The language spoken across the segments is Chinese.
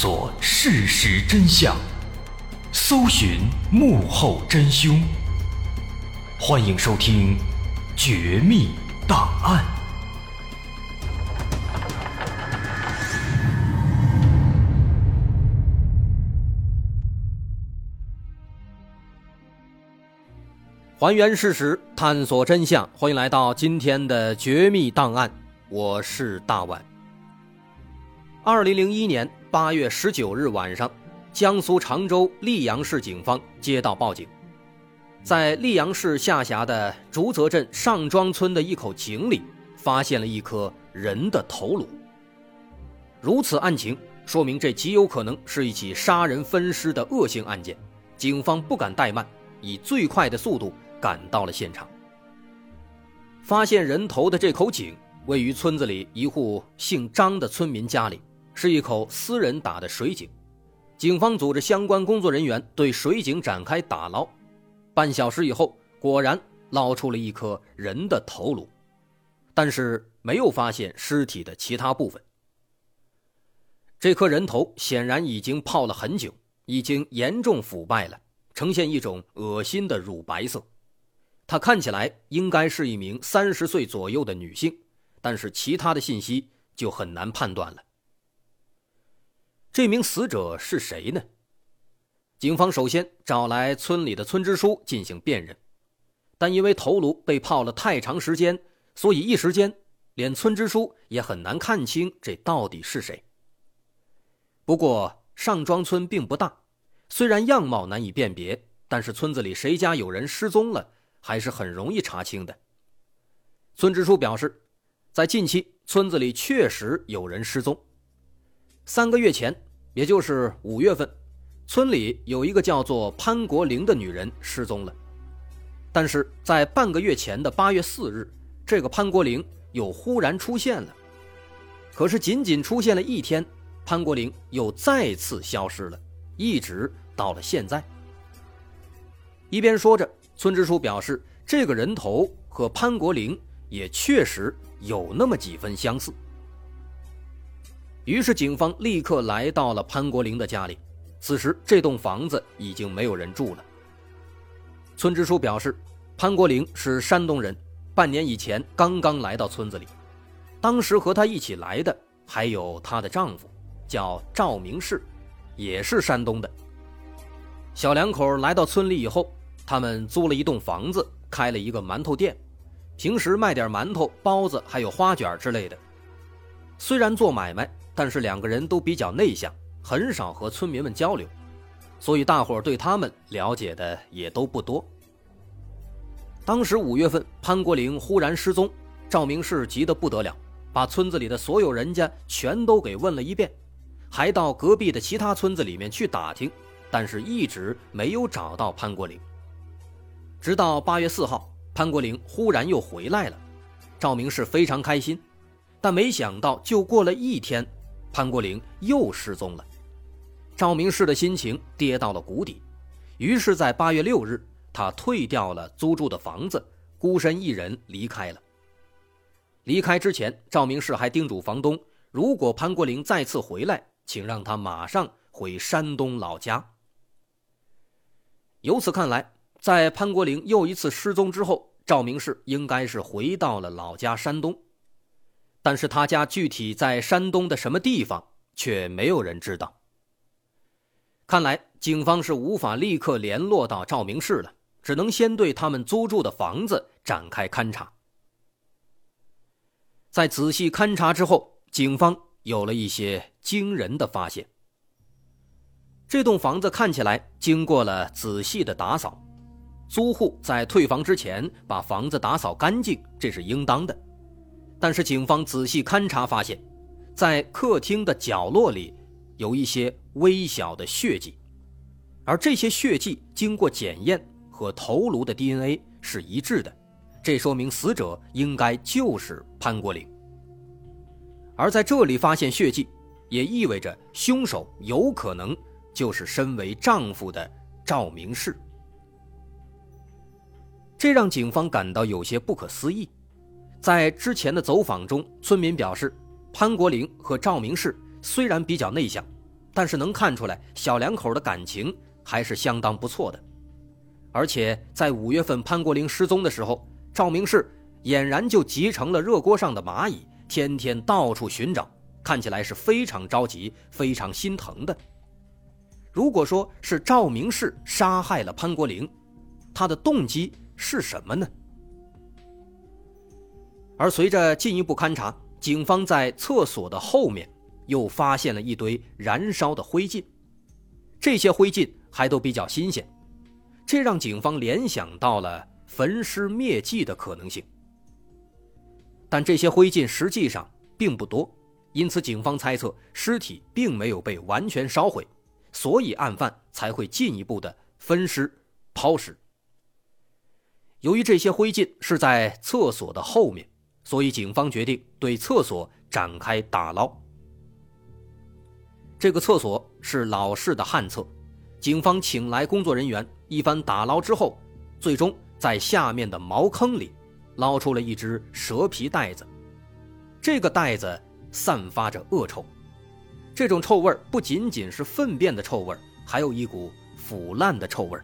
索事实真相，搜寻幕后真凶。欢迎收听《绝密档案》。还原事实，探索真相。欢迎来到今天的《绝密档案》，我是大碗。二零零一年八月十九日晚上，江苏常州溧阳市警方接到报警，在溧阳市下辖的竹泽镇上庄村的一口井里，发现了一颗人的头颅。如此案情，说明这极有可能是一起杀人分尸的恶性案件。警方不敢怠慢，以最快的速度。赶到了现场，发现人头的这口井位于村子里一户姓张的村民家里，是一口私人打的水井。警方组织相关工作人员对水井展开打捞，半小时以后，果然捞出了一颗人的头颅，但是没有发现尸体的其他部分。这颗人头显然已经泡了很久，已经严重腐败了，呈现一种恶心的乳白色。她看起来应该是一名三十岁左右的女性，但是其他的信息就很难判断了。这名死者是谁呢？警方首先找来村里的村支书进行辨认，但因为头颅被泡了太长时间，所以一时间连村支书也很难看清这到底是谁。不过上庄村并不大，虽然样貌难以辨别，但是村子里谁家有人失踪了？还是很容易查清的。村支书表示，在近期村子里确实有人失踪。三个月前，也就是五月份，村里有一个叫做潘国玲的女人失踪了。但是在半个月前的八月四日，这个潘国玲又忽然出现了。可是仅仅出现了一天，潘国玲又再次消失了，一直到了现在。一边说着。村支书表示，这个人头和潘国林也确实有那么几分相似。于是，警方立刻来到了潘国林的家里。此时，这栋房子已经没有人住了。村支书表示，潘国林是山东人，半年以前刚刚来到村子里。当时和他一起来的还有她的丈夫，叫赵明士，也是山东的。小两口来到村里以后。他们租了一栋房子，开了一个馒头店，平时卖点馒头、包子，还有花卷之类的。虽然做买卖，但是两个人都比较内向，很少和村民们交流，所以大伙对他们了解的也都不多。当时五月份，潘国林忽然失踪，赵明士急得不得了，把村子里的所有人家全都给问了一遍，还到隔壁的其他村子里面去打听，但是一直没有找到潘国林。直到八月四号，潘国林忽然又回来了，赵明士非常开心，但没想到就过了一天，潘国林又失踪了，赵明士的心情跌到了谷底，于是，在八月六日，他退掉了租住的房子，孤身一人离开了。离开之前，赵明士还叮嘱房东，如果潘国林再次回来，请让他马上回山东老家。由此看来。在潘国林又一次失踪之后，赵明士应该是回到了老家山东，但是他家具体在山东的什么地方，却没有人知道。看来警方是无法立刻联络到赵明士了，只能先对他们租住的房子展开勘查。在仔细勘查之后，警方有了一些惊人的发现。这栋房子看起来经过了仔细的打扫。租户在退房之前把房子打扫干净，这是应当的。但是警方仔细勘查发现，在客厅的角落里有一些微小的血迹，而这些血迹经过检验和头颅的 DNA 是一致的，这说明死者应该就是潘国林。而在这里发现血迹，也意味着凶手有可能就是身为丈夫的赵明世。这让警方感到有些不可思议。在之前的走访中，村民表示，潘国林和赵明士虽然比较内向，但是能看出来小两口的感情还是相当不错的。而且在五月份潘国林失踪的时候，赵明士俨然就急成了热锅上的蚂蚁，天天到处寻找，看起来是非常着急、非常心疼的。如果说是赵明士杀害了潘国林，他的动机是什么呢？而随着进一步勘查，警方在厕所的后面又发现了一堆燃烧的灰烬，这些灰烬还都比较新鲜，这让警方联想到了焚尸灭迹的可能性。但这些灰烬实际上并不多，因此警方猜测尸体并没有被完全烧毁，所以案犯才会进一步的分尸抛尸。由于这些灰烬是在厕所的后面。所以，警方决定对厕所展开打捞。这个厕所是老式的旱厕，警方请来工作人员一番打捞之后，最终在下面的茅坑里捞出了一只蛇皮袋子。这个袋子散发着恶臭，这种臭味不仅仅是粪便的臭味，还有一股腐烂的臭味。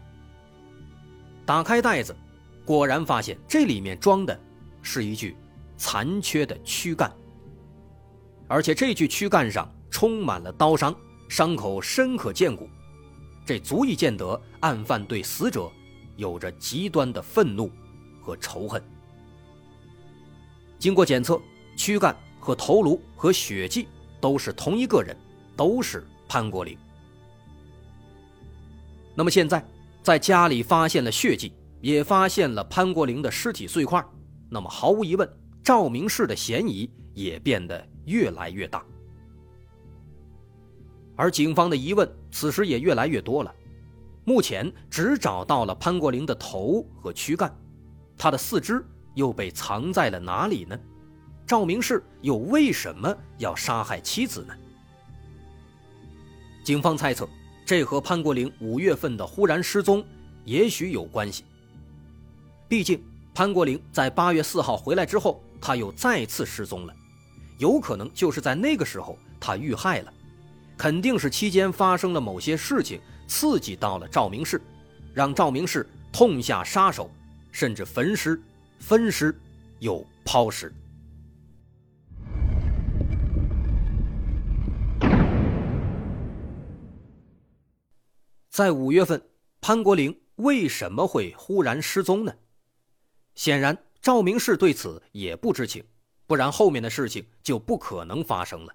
打开袋子，果然发现这里面装的是一具。残缺的躯干，而且这具躯干上充满了刀伤，伤口深可见骨，这足以见得案犯对死者有着极端的愤怒和仇恨。经过检测，躯干和头颅和血迹都是同一个人，都是潘国林。那么现在，在家里发现了血迹，也发现了潘国林的尸体碎块，那么毫无疑问。赵明士的嫌疑也变得越来越大，而警方的疑问此时也越来越多了。目前只找到了潘国林的头和躯干，他的四肢又被藏在了哪里呢？赵明士又为什么要杀害妻子呢？警方猜测，这和潘国林五月份的忽然失踪也许有关系。毕竟潘国林在八月四号回来之后。他又再次失踪了，有可能就是在那个时候他遇害了，肯定是期间发生了某些事情刺激到了赵明士，让赵明士痛下杀手，甚至焚尸、分尸又抛尸。在五月份，潘国林为什么会忽然失踪呢？显然。赵明士对此也不知情，不然后面的事情就不可能发生了。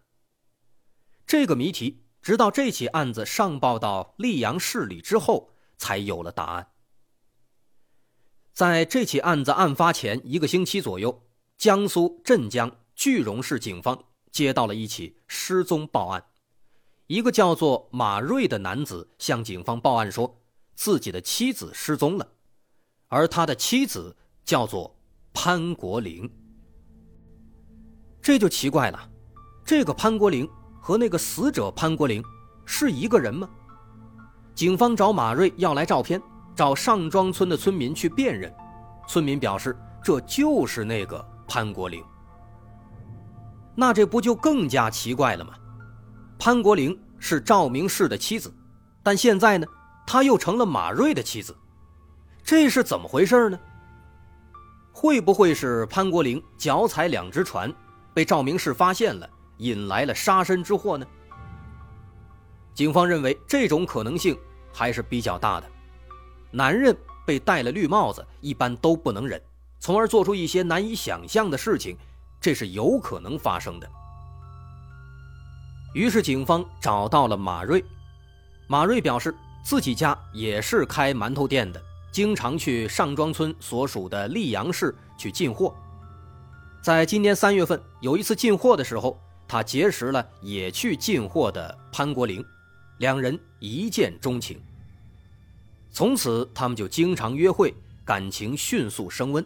这个谜题直到这起案子上报到溧阳市里之后，才有了答案。在这起案子案发前一个星期左右，江苏镇江句容市警方接到了一起失踪报案，一个叫做马瑞的男子向警方报案说，自己的妻子失踪了，而他的妻子叫做。潘国林，这就奇怪了，这个潘国林和那个死者潘国林是一个人吗？警方找马瑞要来照片，找上庄村的村民去辨认，村民表示这就是那个潘国林。那这不就更加奇怪了吗？潘国林是赵明士的妻子，但现在呢，他又成了马瑞的妻子，这是怎么回事呢？会不会是潘国林脚踩两只船，被赵明士发现了，引来了杀身之祸呢？警方认为这种可能性还是比较大的。男人被戴了绿帽子，一般都不能忍，从而做出一些难以想象的事情，这是有可能发生的。于是警方找到了马瑞，马瑞表示自己家也是开馒头店的。经常去上庄村所属的溧阳市去进货，在今年三月份有一次进货的时候，他结识了也去进货的潘国林，两人一见钟情。从此，他们就经常约会，感情迅速升温，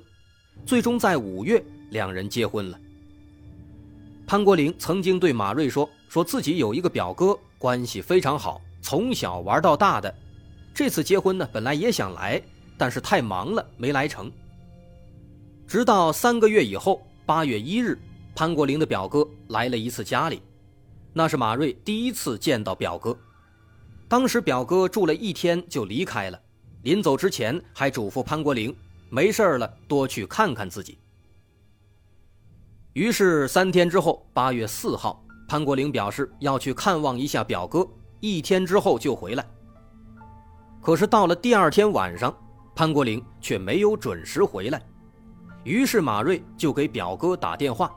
最终在五月两人结婚了。潘国林曾经对马瑞说：“说自己有一个表哥，关系非常好，从小玩到大的，这次结婚呢，本来也想来。”但是太忙了，没来成。直到三个月以后，八月一日，潘国林的表哥来了一次家里，那是马瑞第一次见到表哥。当时表哥住了一天就离开了，临走之前还嘱咐潘国林，没事了多去看看自己。于是三天之后，八月四号，潘国林表示要去看望一下表哥，一天之后就回来。可是到了第二天晚上，潘国林却没有准时回来，于是马瑞就给表哥打电话，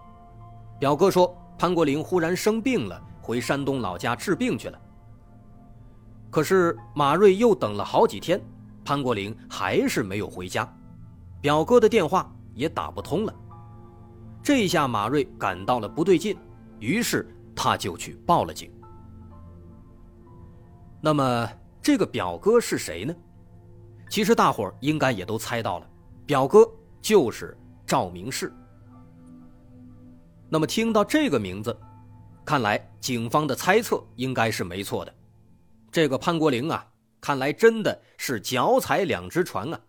表哥说潘国林忽然生病了，回山东老家治病去了。可是马瑞又等了好几天，潘国林还是没有回家，表哥的电话也打不通了。这下马瑞感到了不对劲，于是他就去报了警。那么这个表哥是谁呢？其实大伙儿应该也都猜到了，表哥就是赵明世。那么听到这个名字，看来警方的猜测应该是没错的。这个潘国林啊，看来真的是脚踩两只船啊，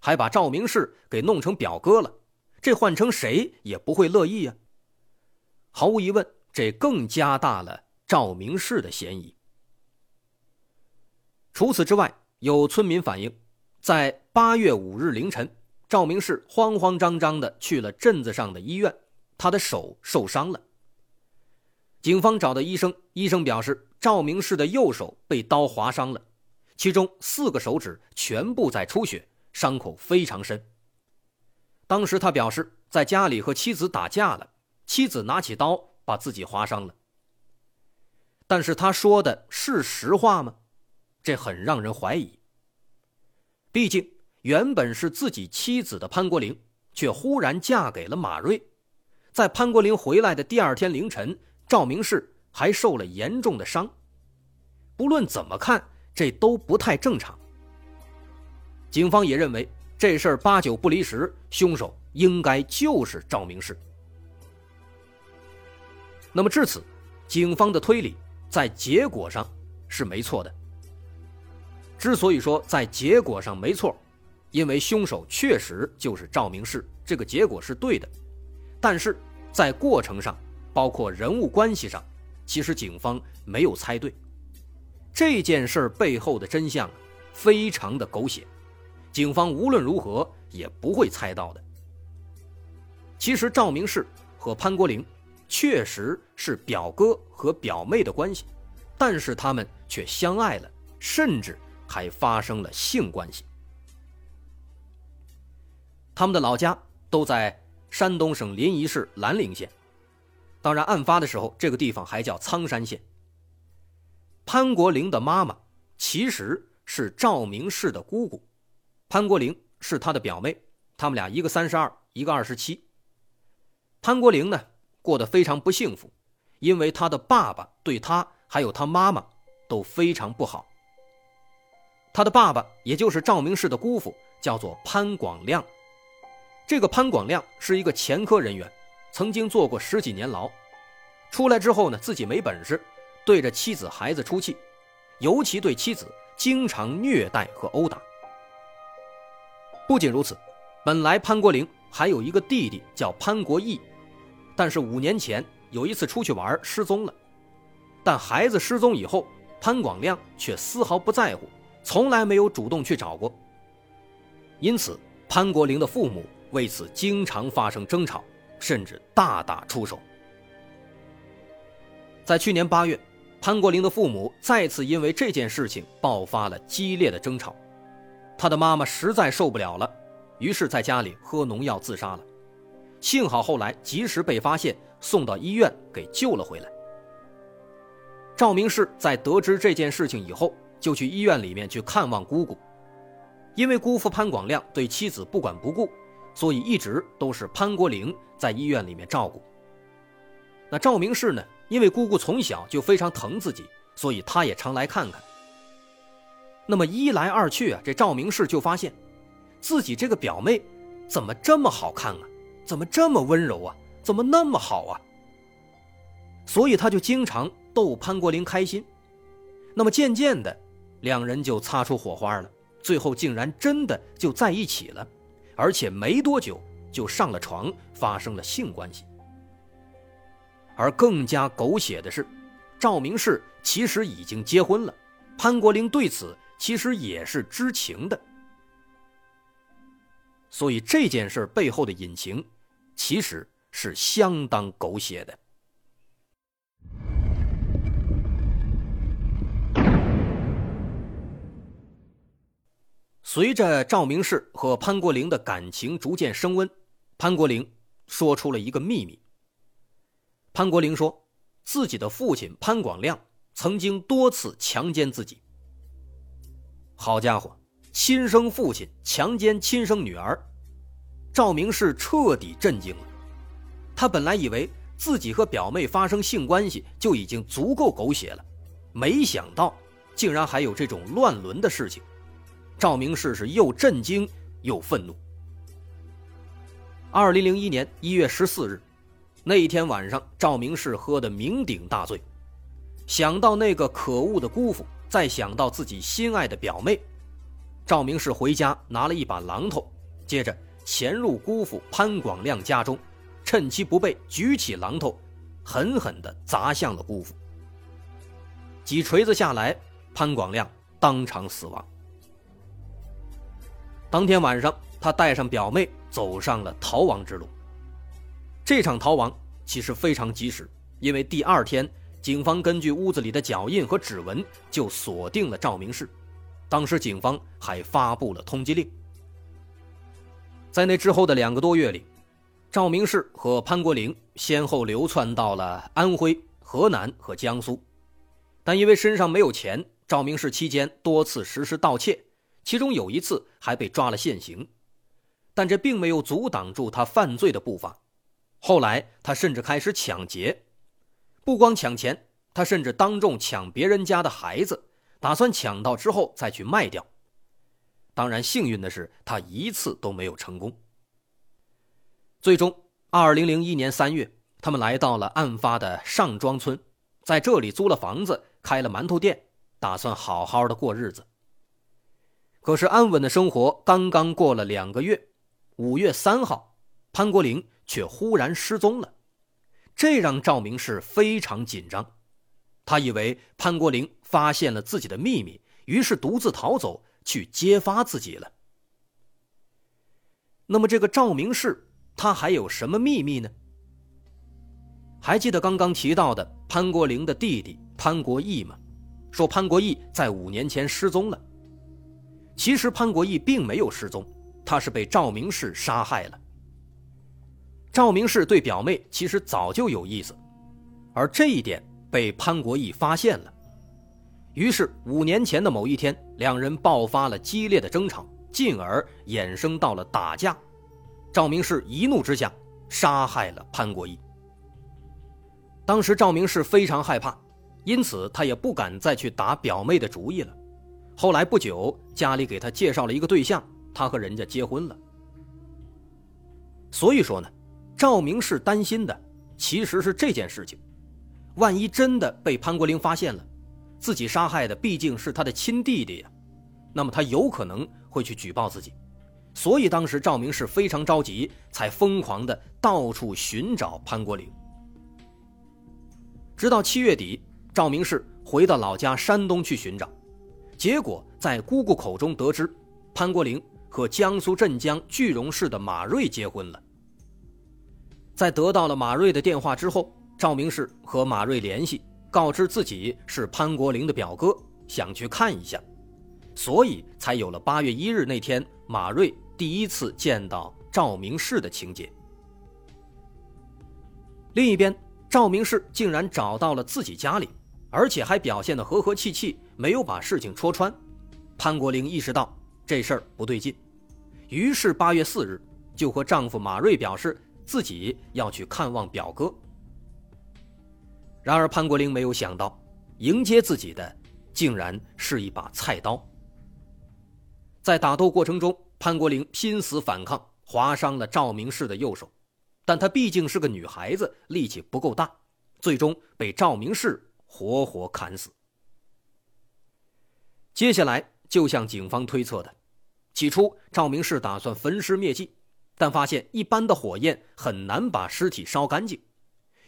还把赵明世给弄成表哥了，这换成谁也不会乐意呀。毫无疑问，这更加大了赵明世的嫌疑。除此之外，有村民反映，在八月五日凌晨，赵明士慌慌张张的去了镇子上的医院，他的手受伤了。警方找到医生，医生表示赵明士的右手被刀划伤了，其中四个手指全部在出血，伤口非常深。当时他表示在家里和妻子打架了，妻子拿起刀把自己划伤了。但是他说的是实话吗？这很让人怀疑。毕竟原本是自己妻子的潘国玲，却忽然嫁给了马瑞，在潘国玲回来的第二天凌晨。赵明士还受了严重的伤，不论怎么看，这都不太正常。警方也认为这事儿八九不离十，凶手应该就是赵明士。那么至此，警方的推理在结果上是没错的。之所以说在结果上没错，因为凶手确实就是赵明士，这个结果是对的。但是在过程上，包括人物关系上，其实警方没有猜对。这件事背后的真相非常的狗血，警方无论如何也不会猜到的。其实赵明士和潘国林确实是表哥和表妹的关系，但是他们却相爱了，甚至还发生了性关系。他们的老家都在山东省临沂市兰陵县。当然，案发的时候，这个地方还叫苍山县。潘国林的妈妈其实是赵明氏的姑姑，潘国林是他的表妹，他们俩一个三十二，一个二十七。潘国林呢，过得非常不幸福，因为他的爸爸对他还有他妈妈都非常不好。他的爸爸也就是赵明士的姑父，叫做潘广亮。这个潘广亮是一个前科人员。曾经坐过十几年牢，出来之后呢，自己没本事，对着妻子孩子出气，尤其对妻子经常虐待和殴打。不仅如此，本来潘国林还有一个弟弟叫潘国义，但是五年前有一次出去玩失踪了，但孩子失踪以后，潘广亮却丝毫不在乎，从来没有主动去找过。因此，潘国林的父母为此经常发生争吵。甚至大打出手。在去年八月，潘国林的父母再次因为这件事情爆发了激烈的争吵，他的妈妈实在受不了了，于是在家里喝农药自杀了。幸好后来及时被发现，送到医院给救了回来。赵明士在得知这件事情以后，就去医院里面去看望姑姑，因为姑父潘广亮对妻子不管不顾。所以一直都是潘国林在医院里面照顾。那赵明士呢？因为姑姑从小就非常疼自己，所以他也常来看看。那么一来二去啊，这赵明士就发现，自己这个表妹怎么这么好看啊？怎么这么温柔啊？怎么那么好啊？所以他就经常逗潘国林开心。那么渐渐的，两人就擦出火花了，最后竟然真的就在一起了。而且没多久就上了床，发生了性关系。而更加狗血的是，赵明氏其实已经结婚了，潘国林对此其实也是知情的。所以这件事背后的隐情，其实是相当狗血的。随着赵明氏和潘国林的感情逐渐升温，潘国林说出了一个秘密。潘国林说，自己的父亲潘广亮曾经多次强奸自己。好家伙，亲生父亲强奸亲生女儿，赵明氏彻底震惊了。他本来以为自己和表妹发生性关系就已经足够狗血了，没想到竟然还有这种乱伦的事情。赵明世是又震惊又愤怒。二零零一年一月十四日，那一天晚上，赵明世喝得酩酊大醉，想到那个可恶的姑父，再想到自己心爱的表妹，赵明世回家拿了一把榔头，接着潜入姑父潘广亮家中，趁其不备，举起榔头，狠狠地砸向了姑父。几锤子下来，潘广亮当场死亡。当天晚上，他带上表妹走上了逃亡之路。这场逃亡其实非常及时，因为第二天，警方根据屋子里的脚印和指纹就锁定了赵明氏。当时警方还发布了通缉令。在那之后的两个多月里，赵明氏和潘国林先后流窜到了安徽、河南和江苏，但因为身上没有钱，赵明氏期间多次实施盗窃。其中有一次还被抓了现行，但这并没有阻挡住他犯罪的步伐。后来他甚至开始抢劫，不光抢钱，他甚至当众抢别人家的孩子，打算抢到之后再去卖掉。当然，幸运的是他一次都没有成功。最终，二零零一年三月，他们来到了案发的上庄村，在这里租了房子，开了馒头店，打算好好的过日子。可是安稳的生活刚刚过了两个月，五月三号，潘国林却忽然失踪了，这让赵明是非常紧张。他以为潘国林发现了自己的秘密，于是独自逃走去揭发自己了。那么这个赵明氏他还有什么秘密呢？还记得刚刚提到的潘国林的弟弟潘国义吗？说潘国义在五年前失踪了。其实潘国义并没有失踪，他是被赵明氏杀害了。赵明氏对表妹其实早就有意思，而这一点被潘国义发现了。于是五年前的某一天，两人爆发了激烈的争吵，进而衍生到了打架。赵明氏一怒之下杀害了潘国义。当时赵明氏非常害怕，因此他也不敢再去打表妹的主意了。后来不久，家里给他介绍了一个对象，他和人家结婚了。所以说呢，赵明是担心的其实是这件事情：万一真的被潘国林发现了，自己杀害的毕竟是他的亲弟弟呀，那么他有可能会去举报自己。所以当时赵明是非常着急，才疯狂的到处寻找潘国林。直到七月底，赵明是回到老家山东去寻找。结果在姑姑口中得知，潘国林和江苏镇江句容市的马瑞结婚了。在得到了马瑞的电话之后，赵明氏和马瑞联系，告知自己是潘国林的表哥，想去看一下，所以才有了八月一日那天马瑞第一次见到赵明氏的情节。另一边，赵明氏竟然找到了自己家里。而且还表现得和和气气，没有把事情戳穿。潘国林意识到这事儿不对劲，于是八月四日就和丈夫马瑞表示自己要去看望表哥。然而潘国林没有想到，迎接自己的竟然是一把菜刀。在打斗过程中，潘国林拼死反抗，划伤了赵明氏的右手，但她毕竟是个女孩子，力气不够大，最终被赵明氏。活活砍死。接下来就像警方推测的，起初赵明是打算焚尸灭迹，但发现一般的火焰很难把尸体烧干净，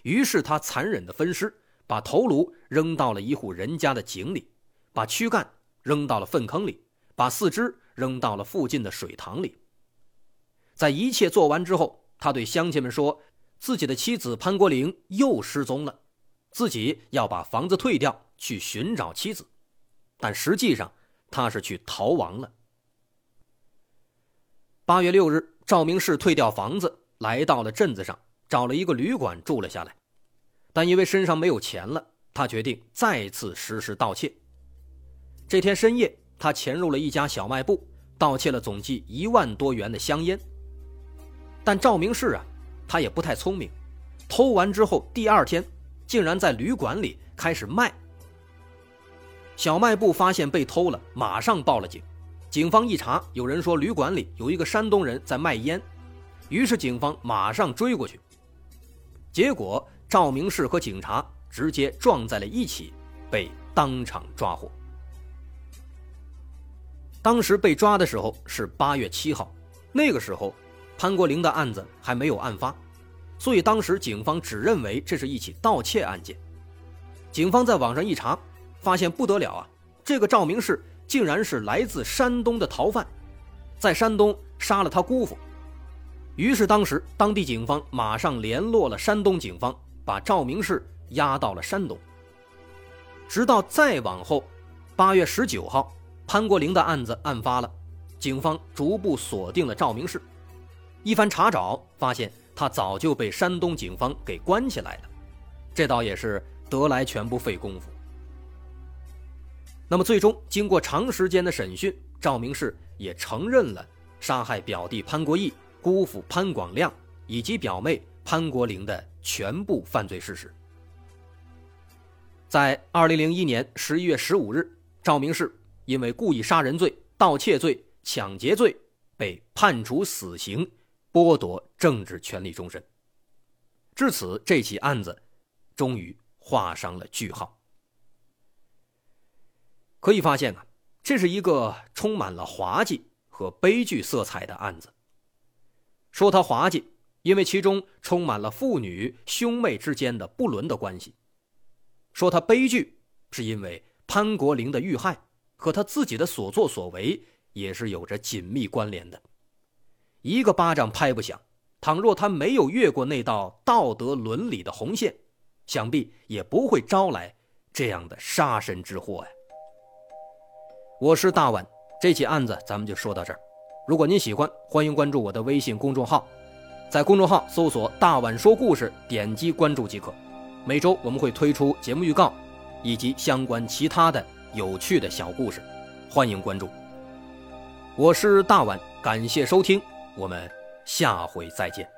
于是他残忍的分尸，把头颅扔到了一户人家的井里，把躯干扔到了粪坑里，把四肢扔到了附近的水塘里。在一切做完之后，他对乡亲们说：“自己的妻子潘国玲又失踪了，自己要把房子退掉，去寻找妻子。但实际上，他是去逃亡了。”八月六日，赵明士退掉房子，来到了镇子上，找了一个旅馆住了下来。但因为身上没有钱了，他决定再次实施盗窃。这天深夜，他潜入了一家小卖部，盗窃了总计一万多元的香烟。但赵明士啊，他也不太聪明，偷完之后，第二天竟然在旅馆里开始卖。小卖部发现被偷了，马上报了警。警方一查，有人说旅馆里有一个山东人在卖烟，于是警方马上追过去。结果赵明士和警察直接撞在了一起，被当场抓获。当时被抓的时候是八月七号，那个时候。潘国林的案子还没有案发，所以当时警方只认为这是一起盗窃案件。警方在网上一查，发现不得了啊！这个赵明士竟然是来自山东的逃犯，在山东杀了他姑父。于是当时当地警方马上联络了山东警方，把赵明士押到了山东。直到再往后，八月十九号，潘国林的案子案发了，警方逐步锁定了赵明士。一番查找，发现他早就被山东警方给关起来了，这倒也是得来全不费工夫。那么，最终经过长时间的审讯，赵明士也承认了杀害表弟潘国义、姑父潘广亮以及表妹潘国玲的全部犯罪事实。在二零零一年十一月十五日，赵明士因为故意杀人罪、盗窃罪、抢劫罪被判处死刑。剥夺政治权利终身。至此，这起案子终于画上了句号。可以发现啊，这是一个充满了滑稽和悲剧色彩的案子。说它滑稽，因为其中充满了父女兄妹之间的不伦的关系；说它悲剧，是因为潘国林的遇害和他自己的所作所为也是有着紧密关联的。一个巴掌拍不响。倘若他没有越过那道道德伦理的红线，想必也不会招来这样的杀身之祸呀。我是大碗，这起案子咱们就说到这儿。如果您喜欢，欢迎关注我的微信公众号，在公众号搜索“大碗说故事”，点击关注即可。每周我们会推出节目预告，以及相关其他的有趣的小故事，欢迎关注。我是大碗，感谢收听。我们下回再见。